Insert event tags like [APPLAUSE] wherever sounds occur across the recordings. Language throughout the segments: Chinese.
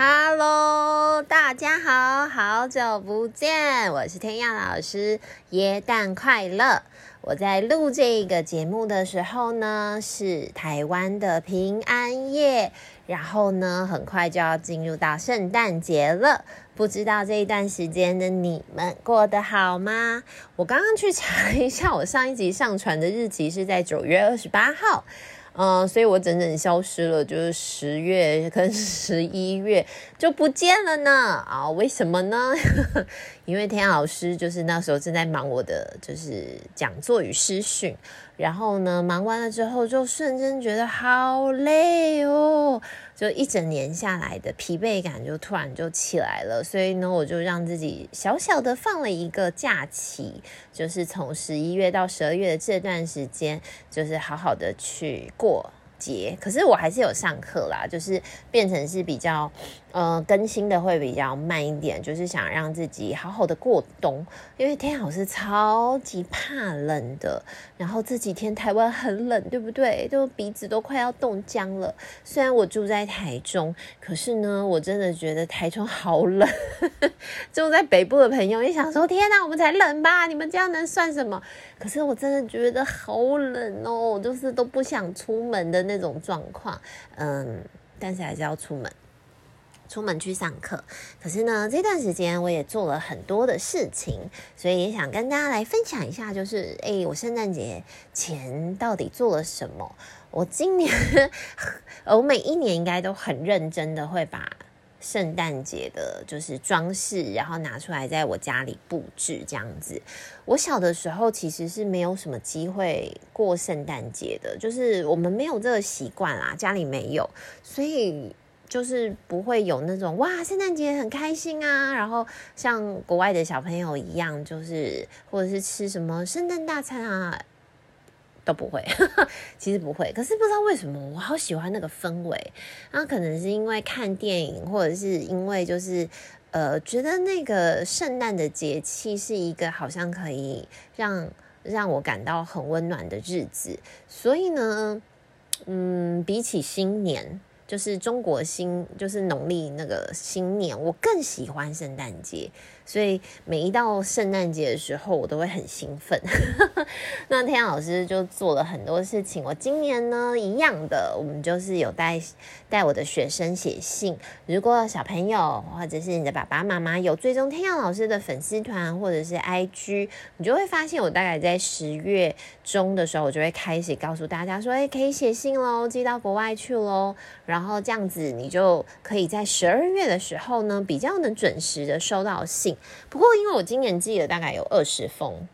Hello，大家好，好久不见，我是天耀老师，耶诞快乐！我在录这个节目的时候呢，是台湾的平安夜，然后呢，很快就要进入到圣诞节了。不知道这一段时间的你们过得好吗？我刚刚去查了一下，我上一集上传的日期是在九月二十八号。嗯、所以我整整消失了，就是十月跟 [LAUGHS] 十一月就不见了呢。啊，为什么呢？[LAUGHS] 因为天老师就是那时候正在忙我的就是讲座与师训，然后呢，忙完了之后就瞬间觉得好累哦。就一整年下来的疲惫感就突然就起来了，所以呢，我就让自己小小的放了一个假期，就是从十一月到十二月的这段时间，就是好好的去过。节，可是我还是有上课啦，就是变成是比较，呃，更新的会比较慢一点，就是想让自己好好的过冬，因为天老师超级怕冷的，然后这几天台湾很冷，对不对？就鼻子都快要冻僵了。虽然我住在台中，可是呢，我真的觉得台中好冷。[LAUGHS] 住在北部的朋友也想说：天哪，我们才冷吧？你们这样能算什么？可是我真的觉得好冷哦，就是都不想出门的那种状况。嗯，但是还是要出门。出门去上课，可是呢，这段时间我也做了很多的事情，所以也想跟大家来分享一下，就是诶，我圣诞节前到底做了什么？我今年，[LAUGHS] 我每一年应该都很认真的会把圣诞节的，就是装饰，然后拿出来在我家里布置这样子。我小的时候其实是没有什么机会过圣诞节的，就是我们没有这个习惯啦，家里没有，所以。就是不会有那种哇，圣诞节很开心啊，然后像国外的小朋友一样，就是或者是吃什么圣诞大餐啊，都不会。[LAUGHS] 其实不会，可是不知道为什么，我好喜欢那个氛围。那可能是因为看电影，或者是因为就是呃，觉得那个圣诞的节气是一个好像可以让让我感到很温暖的日子。所以呢，嗯，比起新年。就是中国新，就是农历那个新年，我更喜欢圣诞节。所以每一到圣诞节的时候，我都会很兴奋。[LAUGHS] 那天老师就做了很多事情。我今年呢，一样的，我们就是有带带我的学生写信。如果小朋友或者是你的爸爸妈妈有追踪天耀老师的粉丝团或者是 IG，你就会发现我大概在十月中的时候，我就会开始告诉大家说，哎，可以写信喽，寄到国外去喽。然后这样子，你就可以在十二月的时候呢，比较能准时的收到信。不过，因为我今年寄了大概有二十封。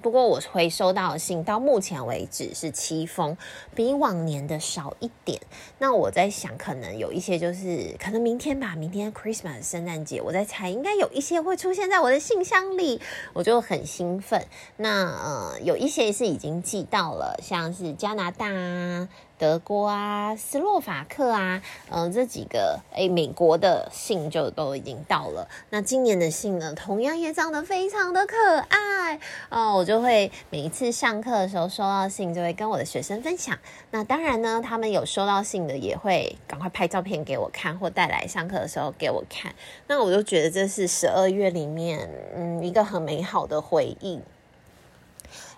不过我回收到的信到目前为止是七封，比往年的少一点。那我在想，可能有一些就是可能明天吧，明天 Christmas 圣诞节，我在猜应该有一些会出现在我的信箱里，我就很兴奋。那呃，有一些是已经寄到了，像是加拿大啊、德国啊、斯洛伐克啊，嗯、呃，这几个诶，美国的信就都已经到了。那今年的信呢，同样也长得非常的可爱哦。我就会每一次上课的时候收到信，就会跟我的学生分享。那当然呢，他们有收到信的也会赶快拍照片给我看，或带来上课的时候给我看。那我就觉得这是十二月里面，嗯，一个很美好的回忆。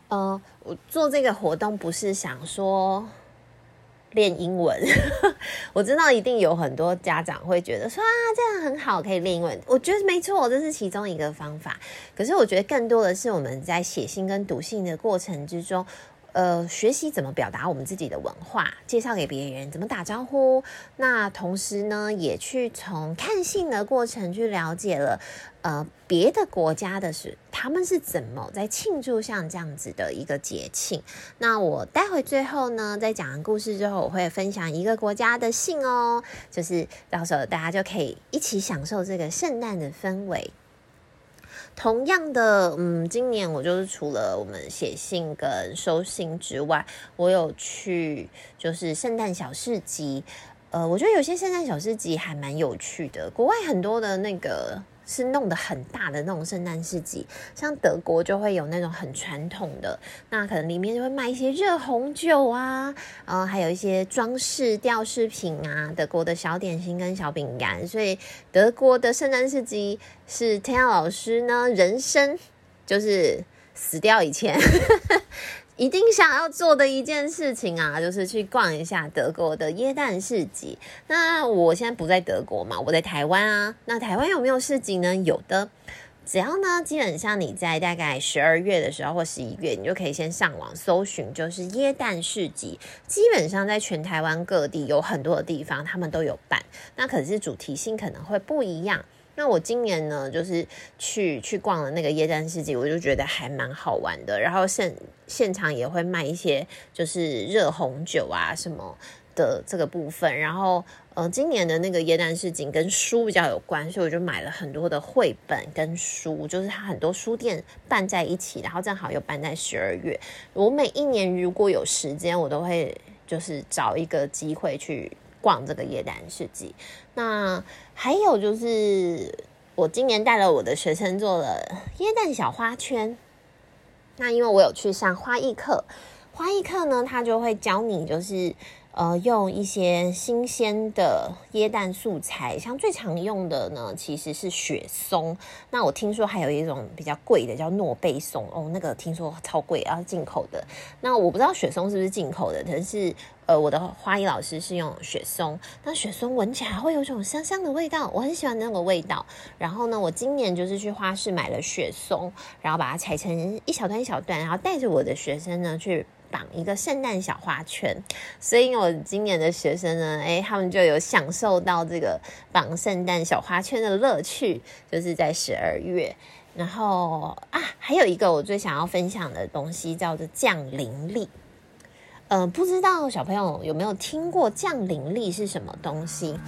呃，我做这个活动不是想说。练英文，[LAUGHS] 我知道一定有很多家长会觉得说啊，这样很好，可以练英文。我觉得没错，这是其中一个方法。可是我觉得更多的是我们在写信跟读信的过程之中。呃，学习怎么表达我们自己的文化，介绍给别人，怎么打招呼。那同时呢，也去从看信的过程去了解了，呃，别的国家的是他们是怎么在庆祝像这样子的一个节庆。那我待会最后呢，在讲完故事之后，我会分享一个国家的信哦，就是到时候大家就可以一起享受这个圣诞的氛围。同样的，嗯，今年我就是除了我们写信跟收信之外，我有去就是圣诞小市集。呃，我觉得有些圣诞小市集还蛮有趣的。国外很多的那个是弄得很大的那种圣诞市集，像德国就会有那种很传统的，那可能里面就会卖一些热红酒啊，呃，还有一些装饰吊饰品啊，德国的小点心跟小饼干，所以德国的圣诞市集是弹雅老师呢人生就是死掉以前。一定想要做的一件事情啊，就是去逛一下德国的耶诞市集。那我现在不在德国嘛，我在台湾啊。那台湾有没有市集呢？有的，只要呢，基本上你在大概十二月的时候或十一月，你就可以先上网搜寻，就是耶诞市集。基本上在全台湾各地有很多的地方，他们都有办。那可是主题性可能会不一样。那我今年呢，就是去去逛了那个耶诞市集，我就觉得还蛮好玩的。然后现现场也会卖一些就是热红酒啊什么的这个部分。然后呃，今年的那个耶诞市集跟书比较有关，所以我就买了很多的绘本跟书，就是它很多书店办在一起，然后正好又办在十二月。我每一年如果有时间，我都会就是找一个机会去。逛这个耶诞市集，那还有就是我今年带了我的学生做了椰蛋小花圈。那因为我有去上花艺课，花艺课呢，他就会教你就是。呃，用一些新鲜的椰蛋素材，像最常用的呢，其实是雪松。那我听说还有一种比较贵的，叫诺贝松哦，那个听说超贵，啊进口的。那我不知道雪松是不是进口的，可是呃，我的花艺老师是用雪松。那雪松闻起来会有种香香的味道，我很喜欢那个味道。然后呢，我今年就是去花市买了雪松，然后把它裁成一小段一小段，然后带着我的学生呢去。绑一个圣诞小花圈，所以我今年的学生呢，诶，他们就有享受到这个绑圣诞小花圈的乐趣，就是在十二月。然后啊，还有一个我最想要分享的东西叫做降临力。呃，不知道小朋友有没有听过降临力是什么东西？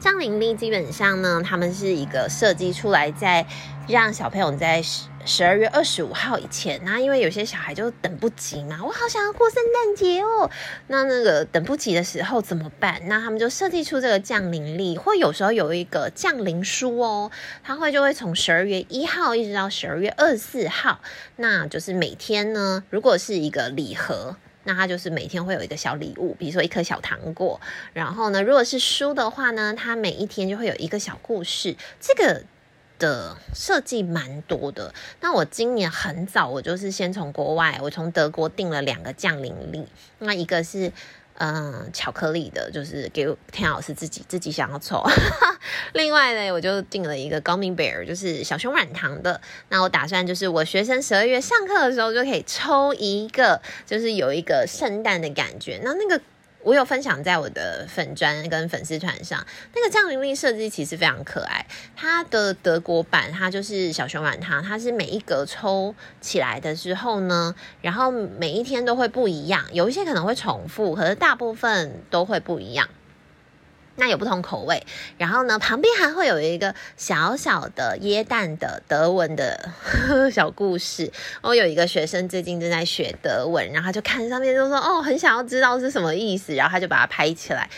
降临力基本上呢，他们是一个设计出来在让小朋友在十二月二十五号以前，那因为有些小孩就等不及嘛，我好想要过圣诞节哦。那那个等不及的时候怎么办？那他们就设计出这个降临历，或有时候有一个降临书哦，他会就会从十二月一号一直到十二月二十四号，那就是每天呢，如果是一个礼盒。那它就是每天会有一个小礼物，比如说一颗小糖果。然后呢，如果是书的话呢，它每一天就会有一个小故事。这个的设计蛮多的。那我今年很早，我就是先从国外，我从德国订了两个降临礼。那一个是。嗯，巧克力的，就是给天老师自己自己想要抽。[LAUGHS] 另外呢，我就订了一个 Gummy Bear，就是小熊软糖的。那我打算就是我学生十二月上课的时候就可以抽一个，就是有一个圣诞的感觉。那那个。我有分享在我的粉砖跟粉丝团上，那个降临力设计其实非常可爱。它的德国版，它就是小熊软糖，它是每一格抽起来的时候呢，然后每一天都会不一样，有一些可能会重复，可是大部分都会不一样。那有不同口味，然后呢，旁边还会有一个小小的椰蛋的德文的 [LAUGHS] 小故事。我有一个学生最近正在学德文，然后他就看上面就说：“哦，很想要知道是什么意思。”然后他就把它拍起来。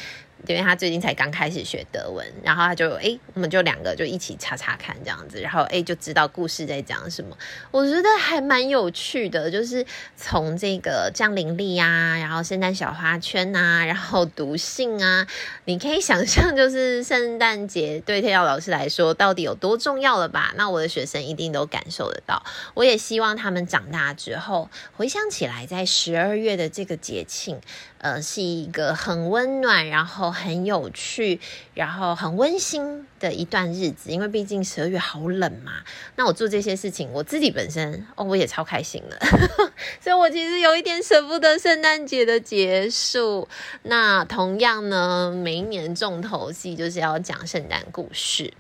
因为他最近才刚开始学德文，然后他就诶，我们就两个就一起查查看这样子，然后诶，就知道故事在讲什么。我觉得还蛮有趣的，就是从这个降临历啊，然后圣诞小花圈啊，然后读信啊，你可以想象，就是圣诞节对天耀老师来说到底有多重要了吧？那我的学生一定都感受得到。我也希望他们长大之后回想起来，在十二月的这个节庆。呃，是一个很温暖，然后很有趣，然后很温馨的一段日子。因为毕竟十二月好冷嘛，那我做这些事情，我自己本身哦，我也超开心的，[LAUGHS] 所以我其实有一点舍不得圣诞节的结束。那同样呢，每一年重头戏就是要讲圣诞故事。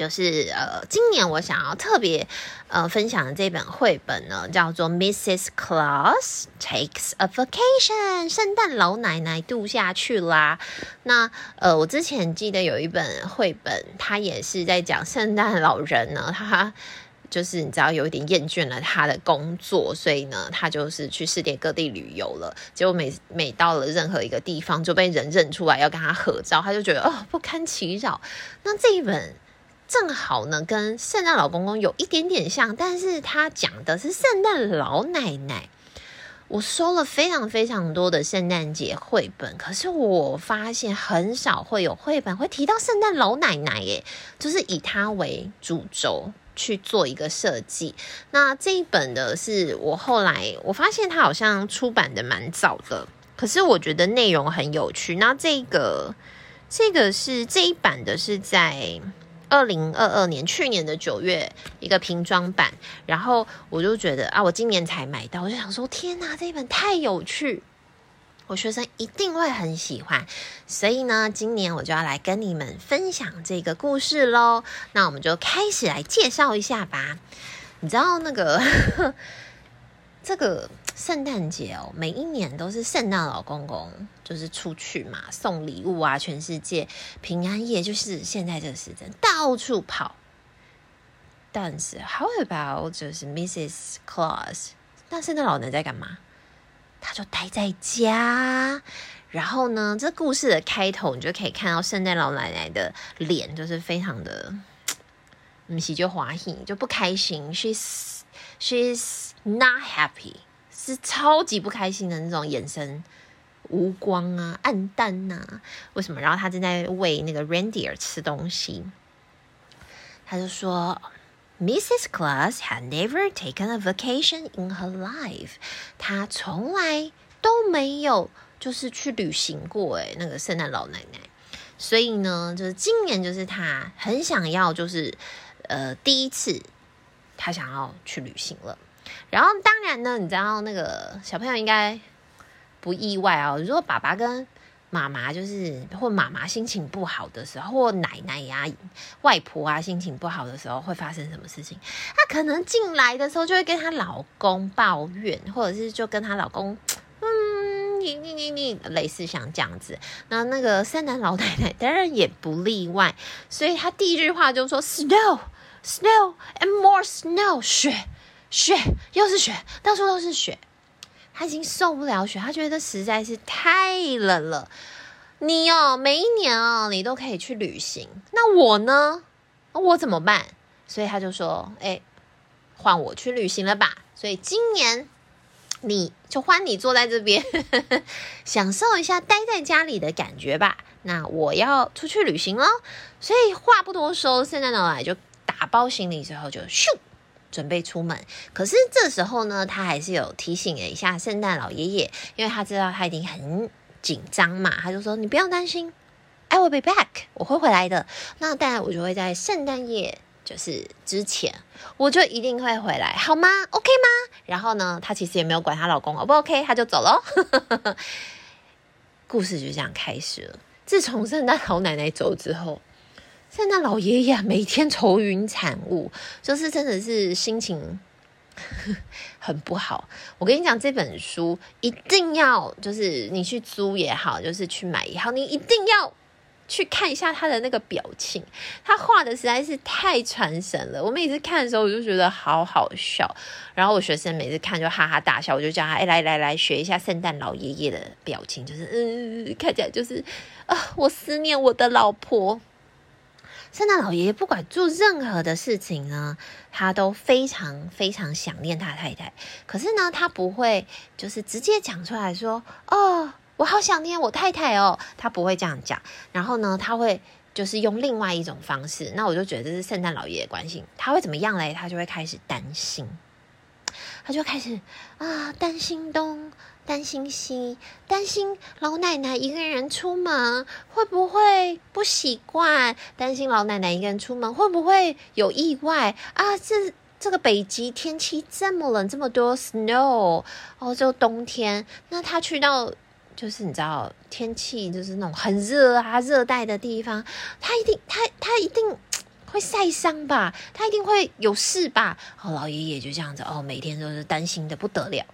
就是呃，今年我想要特别呃分享的这本绘本呢，叫做《Mrs. Claus Takes a Vacation》，圣诞老奶奶度假去啦。那呃，我之前记得有一本绘本，它也是在讲圣诞老人呢，[LAUGHS] 他就是你知道有一点厌倦了他的工作，所以呢，他就是去世界各地旅游了。结果每每到了任何一个地方，就被人认出来要跟他合照，他就觉得哦不堪其扰。那这一本。正好呢跟圣诞老公公有一点点像，但是他讲的是圣诞老奶奶。我收了非常非常多的圣诞节绘本，可是我发现很少会有绘本会提到圣诞老奶奶，耶，就是以它为主轴去做一个设计。那这一本的是我后来我发现它好像出版的蛮早的，可是我觉得内容很有趣。那这个这个是这一版的是在。二零二二年去年的九月，一个平装版，然后我就觉得啊，我今年才买到，我就想说，天哪，这一本太有趣，我学生一定会很喜欢，所以呢，今年我就要来跟你们分享这个故事喽。那我们就开始来介绍一下吧。你知道那个 [LAUGHS] 这个。圣诞节哦，每一年都是圣诞老公公，就是出去嘛，送礼物啊，全世界平安夜就是现在这个时间到处跑。但是，How about 就是 Mrs. Claus？那圣诞老人在干嘛？他就待在家。然后呢，这故事的开头你就可以看到圣诞老奶奶的脸，就是非常的，嗯，喜就欢喜，就不开心。She's she's not happy。是超级不开心的那种眼神，无光啊，暗淡呐、为什么？然后他正在喂那个 reindeer 吃东西。他就说，Mrs. Claus had never taken a vacation in her life。他从来都没有就是去旅行过。诶，那个圣诞老奶奶。所以呢，就是今年就是他很想要，就是呃第一次他想要去旅行了。然后当然呢，你知道那个小朋友应该不意外、哦。如果爸爸跟妈妈就是或妈妈心情不好的时候，或奶奶呀、外婆啊心情不好的时候，会发生什么事情？她可能进来的时候就会跟她老公抱怨，或者是就跟她老公，嗯，你你你你，类似像这样子。那那个圣诞老奶奶当然也不例外，所以她第一句话就说：“Snow, snow and more snow，雪。”雪又是雪，到处都是雪，他已经受不了雪，他觉得实在是太冷了。你哦，每一年哦，你都可以去旅行，那我呢？我怎么办？所以他就说：“哎，换我去旅行了吧。”所以今年你就换你坐在这边，[LAUGHS] 享受一下待在家里的感觉吧。那我要出去旅行喽，所以话不多说，圣诞老奶奶就打包行李之后就咻。准备出门，可是这时候呢，他还是有提醒了一下圣诞老爷爷，因为他知道他一定很紧张嘛，他就说：“你不用担心，I will be back，我会回来的。那当然，我就会在圣诞夜就是之前，我就一定会回来，好吗？OK 吗？”然后呢，他其实也没有管他老公 O 不 OK，他就走了。[LAUGHS] 故事就这样开始了。自从圣诞老奶奶走之后。圣诞老爷爷每天愁云惨雾，[LAUGHS] 就是真的是心情 [LAUGHS] 很不好。我跟你讲，这本书一定要，就是你去租也好，就是去买也好，你一定要去看一下他的那个表情。他画的实在是太传神了。我每次看的时候，我就觉得好好笑。然后我学生每次看就哈哈大笑，我就叫他：“哎，来来来，学一下圣诞老爷爷的表情，就是嗯，看起来就是啊，我思念我的老婆。”圣诞老爷爷不管做任何的事情呢，他都非常非常想念他太太。可是呢，他不会就是直接讲出来说：“哦，我好想念我太太哦。”他不会这样讲。然后呢，他会就是用另外一种方式。那我就觉得这是圣诞老爷爷关心。他会怎么样嘞？他就会开始担心，他就开始啊，担心东。担心西，担心老奶奶一个人出门会不会不习惯？担心老奶奶一个人出门会不会有意外啊？这这个北极天气这么冷，这么多 snow 哦，就冬天，那他去到就是你知道天气就是那种很热啊，热带的地方，他一定他他一定会晒伤吧？他一定会有事吧？哦，老爷爷就这样子哦，每天都是担心的不得了。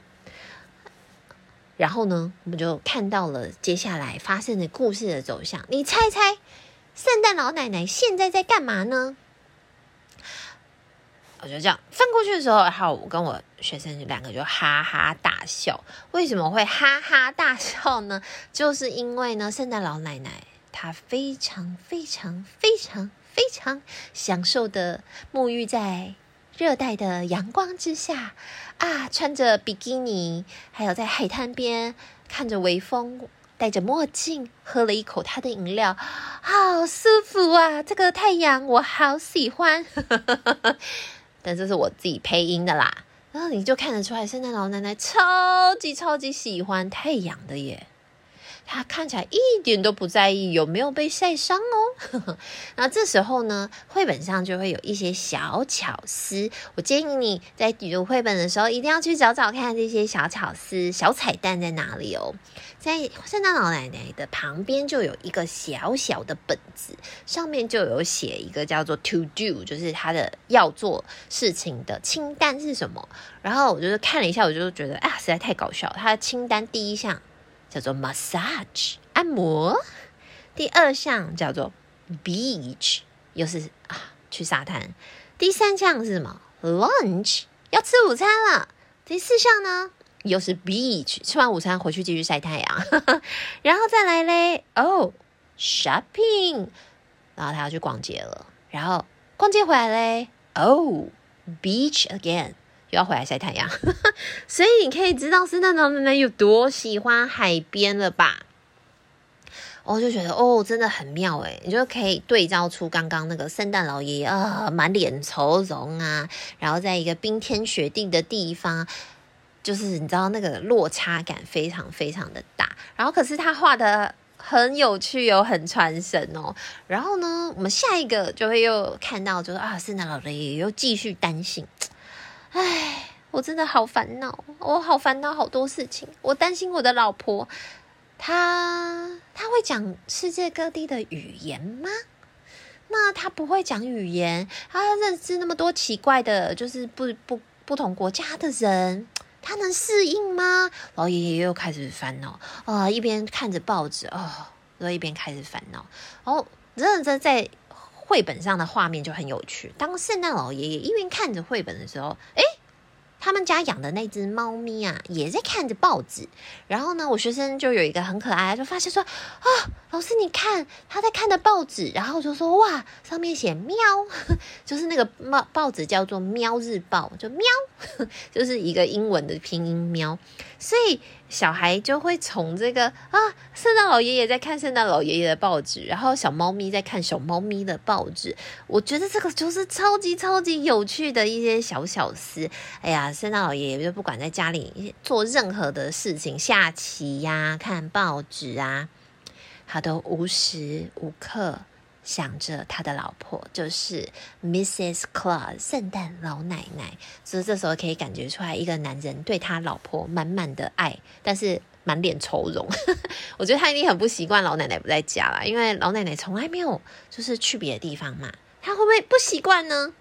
然后呢，我们就看到了接下来发生的故事的走向。你猜猜，圣诞老奶奶现在在干嘛呢？我就这样翻过去的时候，然后我跟我学生两个就哈哈大笑。为什么会哈哈大笑呢？就是因为呢，圣诞老奶奶她非常非常非常非常享受的沐浴在热带的阳光之下啊，穿着比基尼，还有在海滩边看着微风，戴着墨镜，喝了一口他的饮料，好舒服啊！这个太阳我好喜欢，[LAUGHS] 但这是我自己配音的啦。然后你就看得出来，圣诞老奶奶超级超级喜欢太阳的耶。他看起来一点都不在意有没有被晒伤哦。[LAUGHS] 那这时候呢，绘本上就会有一些小巧思。我建议你在读绘本的时候，一定要去找找看这些小巧思、小彩蛋在哪里哦。在圣诞老奶奶的旁边就有一个小小的本子，上面就有写一个叫做 “to do”，就是他的要做事情的清单是什么。然后我就是看了一下，我就觉得啊，实在太搞笑。他的清单第一项。叫做 massage 按摩，第二项叫做 beach 又是啊去沙滩，第三项是什么？lunch 要吃午餐了，第四项呢又是 beach 吃完午餐回去继续晒太阳，[LAUGHS] 然后再来嘞哦、shopping 然后他要去逛街了，然后逛街回来嘞哦、beach again。又要回来晒太阳，[LAUGHS] 所以你可以知道圣诞老奶奶有多喜欢海边了吧？我就觉得哦，真的很妙诶，你就可以对照出刚刚那个圣诞老爷爷啊，满脸愁容啊，然后在一个冰天雪地的地方，就是你知道那个落差感非常非常的大。然后可是他画的很有趣，又很传神哦。然后呢，我们下一个就会又看到，就是啊，圣诞老爷爷又继续担心。唉，我真的好烦恼，我好烦恼好多事情。我担心我的老婆，她她会讲世界各地的语言吗？那她不会讲语言，她认识那么多奇怪的，就是不不不同国家的人，她能适应吗？老爷爷又开始烦恼啊、一边看着报纸哦，然后一边开始烦恼。哦，真的在在。绘本上的画面就很有趣。当圣诞老爷爷一边看着绘本的时候，诶，他们家养的那只猫咪啊，也在看着报纸。然后呢，我学生就有一个很可爱，就发现说：“啊，老师你看，他在看着报纸。”然后就说：“哇，上面写喵，[LAUGHS] 就是那个报报纸叫做《喵日报》，就喵，[LAUGHS] 就是一个英文的拼音喵。”所以。小孩就会从这个啊，圣诞老爷爷在看圣诞老爷爷的报纸，然后小猫咪在看小猫咪的报纸。我觉得这个就是超级超级有趣的一些小小事。哎呀，圣诞老爷爷就不管在家里做任何的事情，下棋呀、看报纸啊，他都无时无刻。想着他的老婆就是 Mrs. Claus 圣诞老奶奶，所以这时候可以感觉出来一个男人对他老婆满满的爱，但是满脸愁容。[LAUGHS] 我觉得他一定很不习惯老奶奶不在家啦，因为老奶奶从来没有就是去别的地方嘛，他会不会不习惯呢？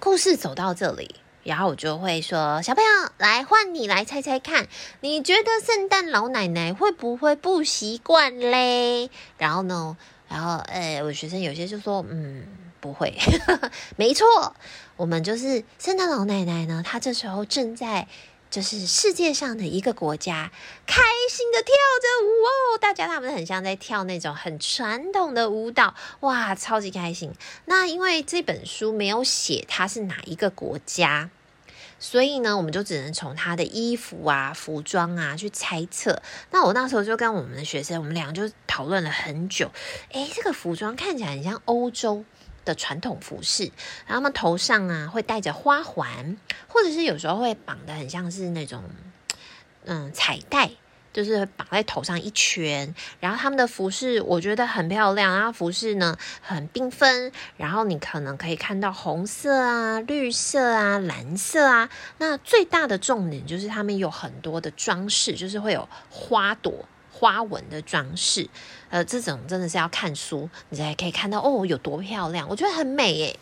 故事走到这里，然后我就会说：小朋友，来换你来猜猜看，你觉得圣诞老奶奶会不会不习惯嘞？然后呢？然后，呃，我学生有些就说，嗯，不会，[LAUGHS] 没错，我们就是圣诞老奶奶呢。她这时候正在就是世界上的一个国家，开心的跳着舞哦。大家他们很像在跳那种很传统的舞蹈，哇，超级开心。那因为这本书没有写它是哪一个国家。所以呢，我们就只能从他的衣服啊、服装啊去猜测。那我那时候就跟我们的学生，我们俩就讨论了很久。诶，这个服装看起来很像欧洲的传统服饰，然后他们头上啊会戴着花环，或者是有时候会绑的很像是那种嗯彩带。就是绑在头上一圈，然后他们的服饰我觉得很漂亮，然后服饰呢很缤纷，然后你可能可以看到红色啊、绿色啊、蓝色啊。那最大的重点就是他们有很多的装饰，就是会有花朵、花纹的装饰。呃，这种真的是要看书，你才可以看到哦，有多漂亮，我觉得很美耶。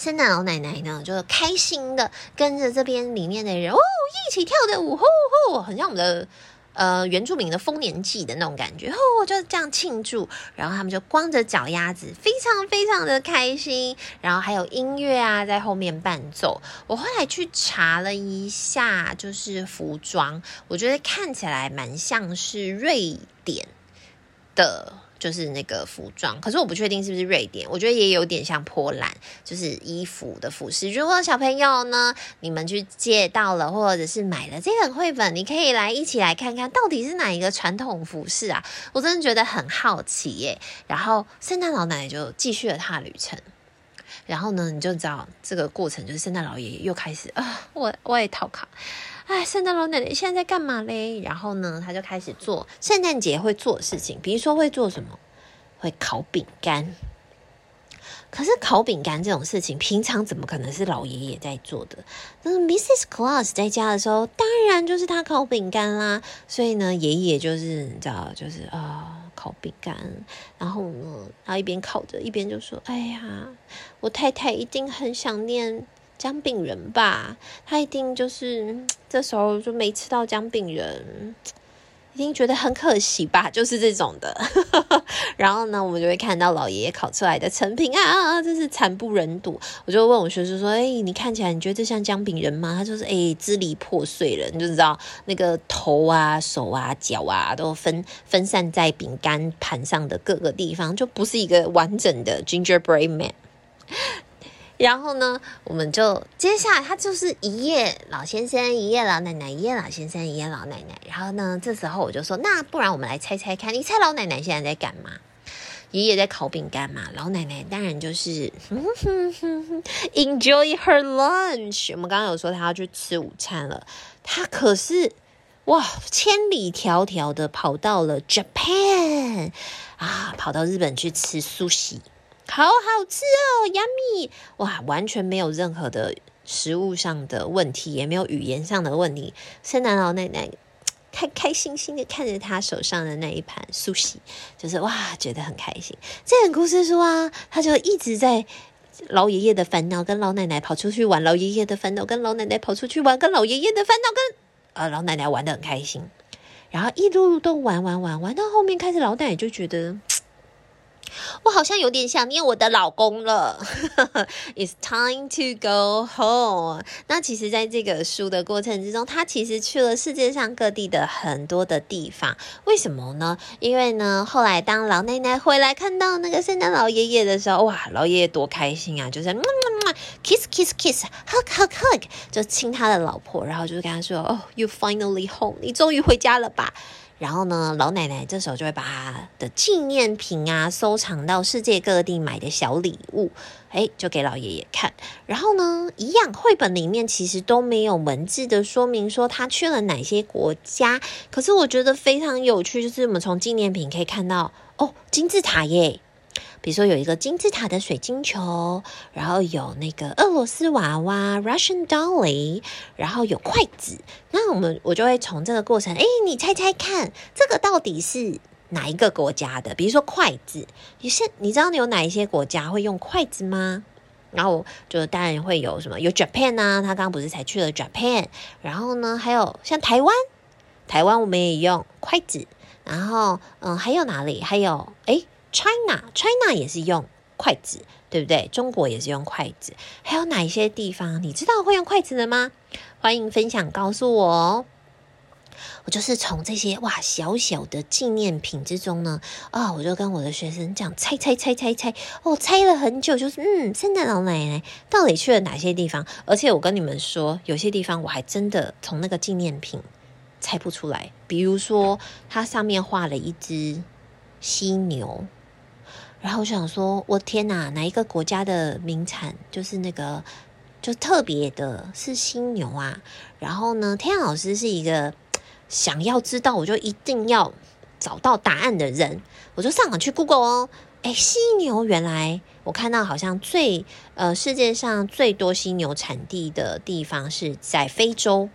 圣诞老奶奶呢，就开心的跟着这边里面的人哦，一起跳着舞，吼吼，很像我们的呃原住民的丰年祭的那种感觉，吼，就这样庆祝。然后他们就光着脚丫子，非常非常的开心。然后还有音乐啊，在后面伴奏。我后来去查了一下，就是服装，我觉得看起来蛮像是瑞典的。就是那个服装，可是我不确定是不是瑞典，我觉得也有点像波兰，就是衣服的服饰。如果小朋友呢，你们去借到了，或者是买了这本绘本，你可以来一起来看看到底是哪一个传统服饰啊？我真的觉得很好奇耶。然后圣诞老奶奶就继续了她的旅程，然后呢，你就知道这个过程就是圣诞老爷爷又开始啊，我我也逃卡。哎，圣诞老奶奶现在在干嘛嘞？然后呢，他就开始做圣诞节会做的事情，比如说会做什么？会烤饼干。可是烤饼干这种事情，平常怎么可能是老爷爷在做的？那 Mrs. Claus 在家的时候，当然就是他烤饼干啦。所以呢，爷爷就是你知道，就是啊、烤饼干。然后呢，他一边烤着，一边就说：“哎呀，我太太一定很想念。”姜饼人吧，他一定就是 [TSK] 这时候就没吃到姜饼人，[TSK] 一定觉得很可惜吧，就是这种的。[LAUGHS] 然后呢，我们就会看到老爷爷烤出来的成品啊，真是惨不忍睹。我就问我学生说：“哎，你看起来你觉得这像姜饼人吗？”他就是哎，支离破碎了，你就知道那个头啊、手啊、脚啊都分分散在饼干盘上的各个地方，就不是一个完整的 gingerbread man。然后呢，我们就接下来，他就是一页老先生，一页老奶奶，一页老先生，一页老奶奶。然后呢，这时候我就说，那不然我们来猜猜看，你猜老奶奶现在在干嘛？爷爷在烤饼干嘛，老奶奶当然就是 enjoy her lunch。我们刚刚有说她要去吃午餐了，她可是哇，千里迢迢的跑到了 Japan 啊，跑到日本去吃苏式。好好吃哦杨米哇，完全没有任何的食物上的问题，也没有语言上的问题。圣诞老奶奶开开心心的看着他手上的那一盘苏西，就是哇，觉得很开心。这本故事书啊，他就一直在老爷爷的烦恼跟老奶奶跑出去玩，老爷爷的烦恼跟老奶奶跑出去玩，跟老爷爷的烦恼跟呃老奶奶玩得很开心。然后一路都玩玩玩玩到后面，开始老奶奶就觉得。我好像有点想念我的老公了。[LAUGHS] It's time to go home。那其实，在这个书的过程之中，他其实去了世界上各地的很多的地方。为什么呢？因为呢，后来当老奶奶回来看到那个圣诞老爷爷的时候，哇，老爷爷多开心啊！就是 kiss kiss kiss，hug hug hug，就亲他的老婆，然后就跟他说：“哦，you finally home，你终于回家了吧？”然后呢，老奶奶这时候就会把她的纪念品啊收藏到世界各地买的小礼物，哎，就给老爷爷看。然后呢，一样绘本里面其实都没有文字的说明说他去了哪些国家。可是我觉得非常有趣，就是我们从纪念品可以看到哦，金字塔耶。比如说有一个金字塔的水晶球，然后有那个俄罗斯娃娃 Russian Dolly，然后有筷子。那我们我就会从这个过程，哎，你猜猜看，这个到底是哪一个国家的？比如说筷子，你是你知道有哪一些国家会用筷子吗？然后就当然会有什么，有 Japan 啊，他刚刚不是才去了 Japan，然后呢，还有像台湾，台湾我们也用筷子，然后嗯，还有哪里？还有哎。China，China 也是用筷子，对不对？中国也是用筷子。还有哪一些地方你知道会用筷子的吗？欢迎分享告诉我哦。我就是从这些哇小小的纪念品之中呢，啊、我就跟我的学生这样猜猜猜猜猜，哦，猜了很久，就是嗯，圣诞老奶奶到底去了哪些地方？而且我跟你们说，有些地方我还真的从那个纪念品猜不出来。比如说，它上面画了一只犀牛。然后我想说，我天哪，哪一个国家的名产就是那个就特别的是犀牛啊？然后呢，天老师是一个想要知道，我就一定要找到答案的人，我就上网去 Google 哦。诶，犀牛原来我看到好像最呃世界上最多犀牛产地的地方是在非洲。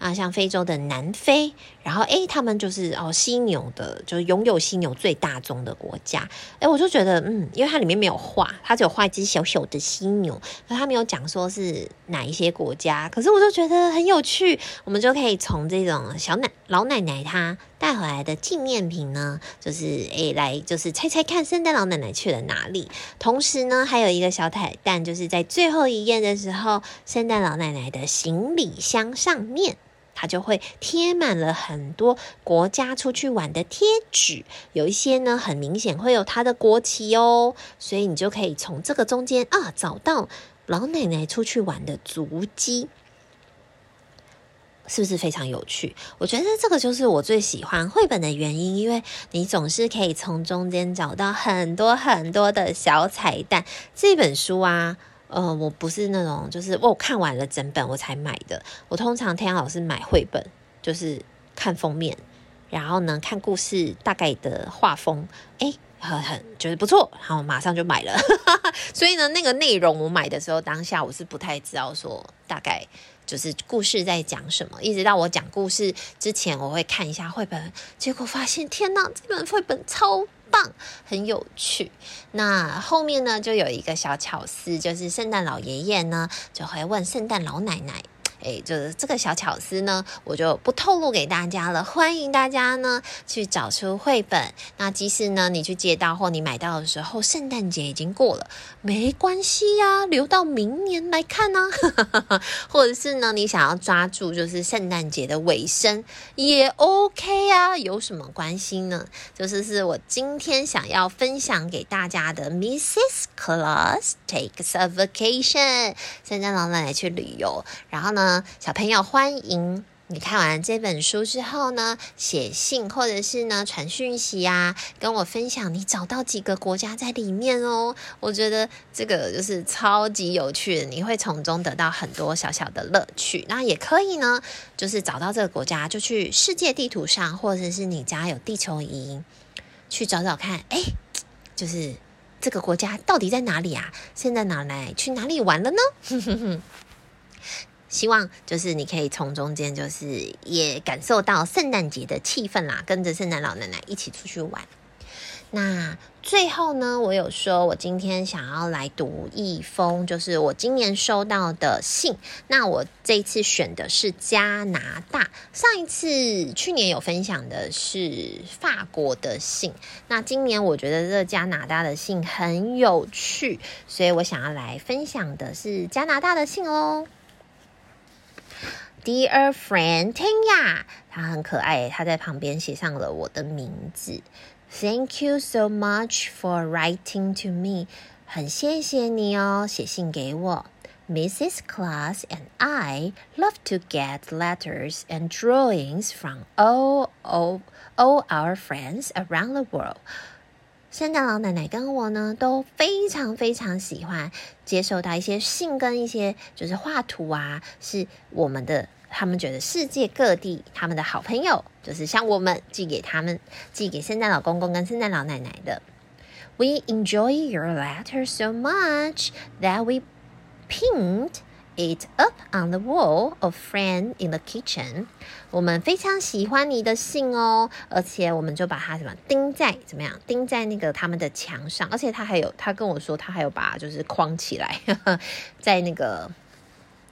啊，像非洲的南非，然后诶，他们就是哦，犀牛的，就是拥有犀牛最大宗的国家。诶，我就觉得，嗯，因为它里面没有画，它只有画一只小小的犀牛，可它没有讲说是哪一些国家。可是我就觉得很有趣，我们就可以从这种小奶老奶奶她带回来的纪念品呢，就是诶，来就是猜猜看，圣诞老奶奶去了哪里。同时呢，还有一个小彩蛋，就是在最后一页的时候，圣诞老奶奶的行李箱上面。它就会贴满了很多国家出去玩的贴纸，有一些呢很明显会有它的国旗哦，所以你就可以从这个中间啊找到老奶奶出去玩的足迹。是不是非常有趣？我觉得这个就是我最喜欢绘本的原因，因为你总是可以从中间找到很多很多的小彩蛋。这本书啊，呃，我不是那种就是我看完了整本我才买的。我通常天老师买绘本，就是看封面，然后呢看故事大概的画风，诶，很很觉得不错，然后马上就买了。[LAUGHS] 所以呢，那个内容我买的时候当下我是不太知道说大概。就是故事在讲什么，一直到我讲故事之前，我会看一下绘本，结果发现天哪，这本绘本超棒，很有趣。那后面呢，就有一个小巧思，就是圣诞老爷爷呢就会问圣诞老奶奶。诶，就是这个小巧思呢，我就不透露给大家了。欢迎大家呢去找出绘本。那即使呢你去借到或你买到的时候，圣诞节已经过了，没关系呀，留到明年来看呢。[LAUGHS] 或者是呢你想要抓住就是圣诞节的尾声也 OK 啊，有什么关系呢？就是是我今天想要分享给大家的 Mrs. Claus takes a vacation，圣诞老奶奶去旅游，然后呢。小朋友，欢迎你看完这本书之后呢，写信或者是呢传讯息啊，跟我分享你找到几个国家在里面哦。我觉得这个就是超级有趣的，你会从中得到很多小小的乐趣。那也可以呢，就是找到这个国家，就去世界地图上，或者是你家有地球仪，去找找看，哎，就是这个国家到底在哪里啊？现在哪来去哪里玩了呢？[LAUGHS] 希望就是你可以从中间，就是也感受到圣诞节的气氛啦，跟着圣诞老奶奶一起出去玩。那最后呢，我有说，我今天想要来读一封，就是我今年收到的信。那我这一次选的是加拿大，上一次去年有分享的是法国的信。那今年我觉得这加拿大的信很有趣，所以我想要来分享的是加拿大的信哦。Dear friend Tanya，他很可爱，他在旁边写上了我的名字。Thank you so much for writing to me，很谢谢你哦，写信给我。Mrs. Claus and I love to get letters and drawings from all, all, all our friends around the world。 圣诞老奶奶跟我呢都非常非常喜欢接受到一些信跟一些就是画图啊，是我们的，他们觉得世界各地他们的好朋友，就是像我们寄给他们，寄给圣诞老公公跟圣诞老奶奶的。We enjoy your letter so much that we pinned it up on the wall of friend in the kitchen。我们非常喜欢你的信哦，而且我们就把它什么钉在怎么样？钉在那个他们的墙上，而且他还有他跟我说，他还有把就是框起来，呵 [LAUGHS] 呵在那个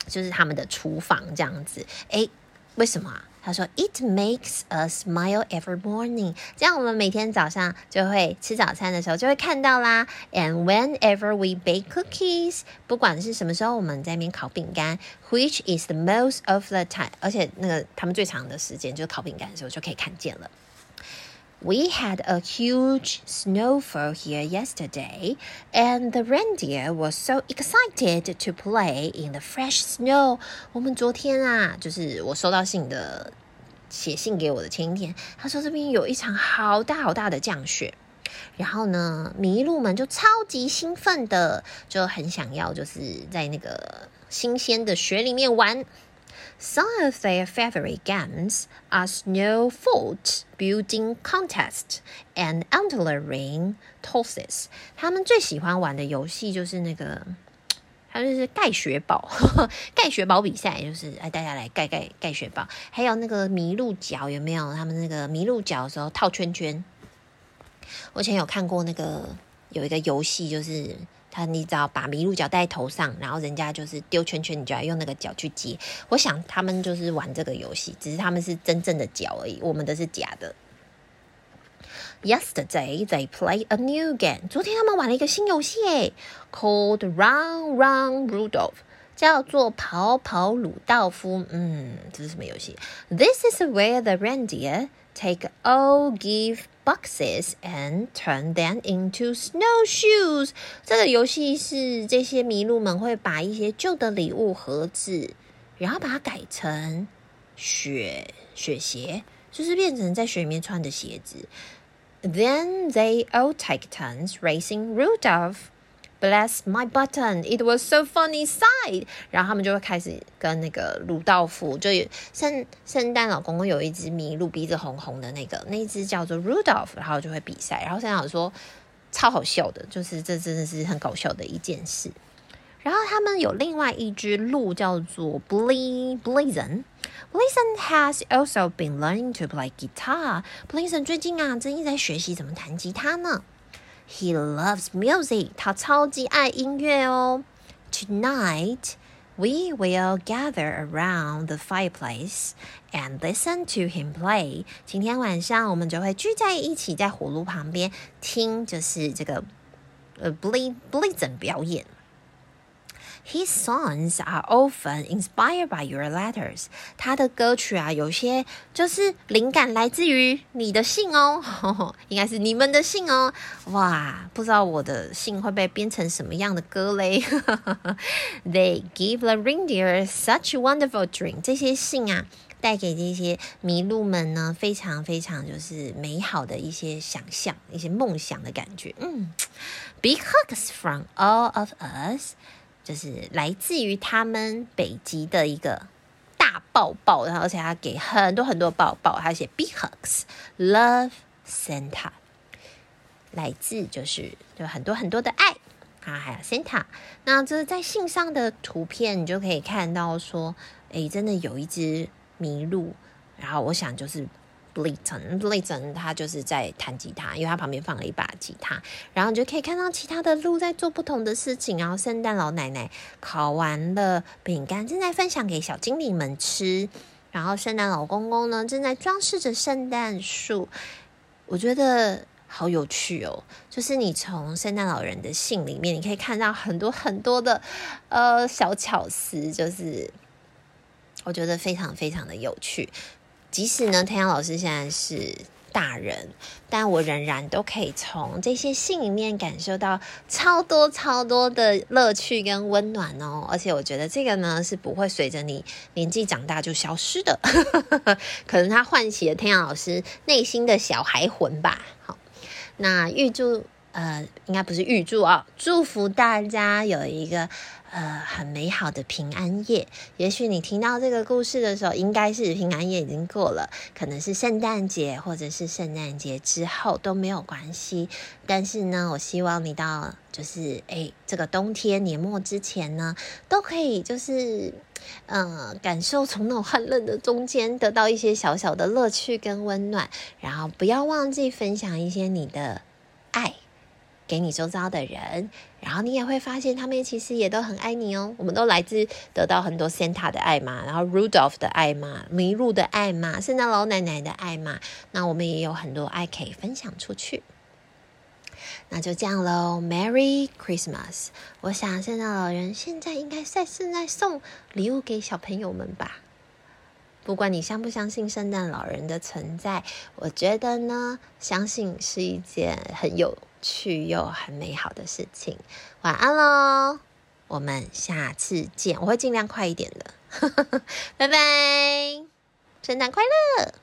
就是他们的厨房这样子。诶，为什么啊？他说：“It makes us smile every morning。”这样我们每天早上就会吃早餐的时候就会看到啦。And whenever we bake cookies，不管是什么时候我们在那边烤饼干，which is the most of the time，而且那个他们最长的时间就是烤饼干的时候就可以看见了。We had a huge snowfall here yesterday, and the reindeer was so excited to play in the fresh snow. 我们昨天啊，就是我收到信的写信给我的前一天，他说这边有一场好大好大的降雪，然后呢，麋鹿们就超级兴奋的，就很想要就是在那个新鲜的雪里面玩。Some of their favorite games are snow fort building contest and antler-ring tosses。他们最喜欢玩的游戏就是那个，还有就是盖雪堡，[LAUGHS] 盖雪堡比赛，就是哎，大家来盖盖盖雪堡。还有那个麋鹿角有没有？他们那个麋鹿角的时候套圈圈。我以前有看过那个有一个游戏，就是。他，你只要把麋鹿角戴在头上，然后人家就是丢圈圈，你就要用那个角去接。我想他们就是玩这个游戏，只是他们是真正的角而已，我们的是假的。Yesterday they played a new game。昨天他们玩了一个新游戏，诶，called Run Run Rudolph，叫做跑跑鲁道夫。嗯，这是什么游戏？This is where the reindeer take all gift boxes and turn them into snowshoes。这个游戏是这些麋鹿们会把一些旧的礼物盒子，然后把它改成雪雪鞋，就是变成在雪里面穿的鞋子。Then they all take turns racing Rudolph. Bless my button, it was so funny sight. 然后他们就会开始跟那个鲁道夫，就圣圣诞老公公有一只麋鹿，鼻子红红的那个，那只叫做 Rudolph，然后就会比赛。然后圣诞老说超好笑的，就是这真的是很搞笑的一件事。然后他们有另外一只鹿叫做 Ble Blitzen。Blitzen has also been learning to play guitar. Blizzon 最近啊，正一直在学习怎么弹吉他呢。He loves music. 他超级爱音乐哦。Tonight we will gather around the fireplace and listen to him play. 今天晚上我们就会聚在一起，在火炉旁边听，就是这个呃 Blee Blitzen 表演。His songs are often inspired by your letters. 他的歌曲啊，有些就是灵感来自于你的信哦，应该是你们的信哦。哇，不知道我的信会被编成什么样的歌嘞？They give the reindeer such wonderful dreams. 这些信啊，带给这些麋鹿们呢，非常非常就是美好的一些想象，一些梦想的感觉。嗯，Big hugs from all of us. 就是来自于他们北极的一个大抱抱，然后而且他给很多很多抱抱，他写 Big hugs, love Santa，来自就是就很多很多的爱啊，还有 Santa。那这是在信上的图片，你就可以看到说，诶，真的有一只麋鹿，然后我想就是。Blitzen，Blitzen，他就是在弹吉他，因为他旁边放了一把吉他，然后你就可以看到其他的鹿在做不同的事情。然后圣诞老奶奶烤完了饼干，正在分享给小精灵们吃。然后圣诞老公公呢，正在装饰着圣诞树。我觉得好有趣哦，就是你从圣诞老人的信里面，你可以看到很多很多的呃小巧思，就是我觉得非常非常的有趣。即使呢，太阳老师现在是大人，但我仍然都可以从这些信里面感受到超多超多的乐趣跟温暖哦。而且我觉得这个呢是不会随着你年纪长大就消失的，[LAUGHS] 可能它唤起了太阳老师内心的小孩魂吧。好，那预祝呃，应该不是预祝啊，祝福大家有一个。呃，很美好的平安夜。也许你听到这个故事的时候，应该是平安夜已经过了，可能是圣诞节或者是圣诞节之后都没有关系。但是呢，我希望你到就是诶，这个冬天年末之前呢，都可以就是嗯、呃，感受从那种寒冷的中间得到一些小小的乐趣跟温暖。然后不要忘记分享一些你的爱。给你周遭的人，然后你也会发现他们其实也都很爱你哦。我们都来自得到很多 Santa 的爱嘛，然后 Rudolph 的爱嘛，麋鹿的爱嘛，圣诞老奶奶的爱嘛。那我们也有很多爱可以分享出去。那就这样喽，Merry Christmas！我想圣诞老人现在应该在正在送礼物给小朋友们吧。不管你相不相信圣诞老人的存在，我觉得呢，相信是一件很有。去又很美好的事情，晚安喽！我们下次见，我会尽量快一点的，[LAUGHS] 拜拜，圣诞快乐！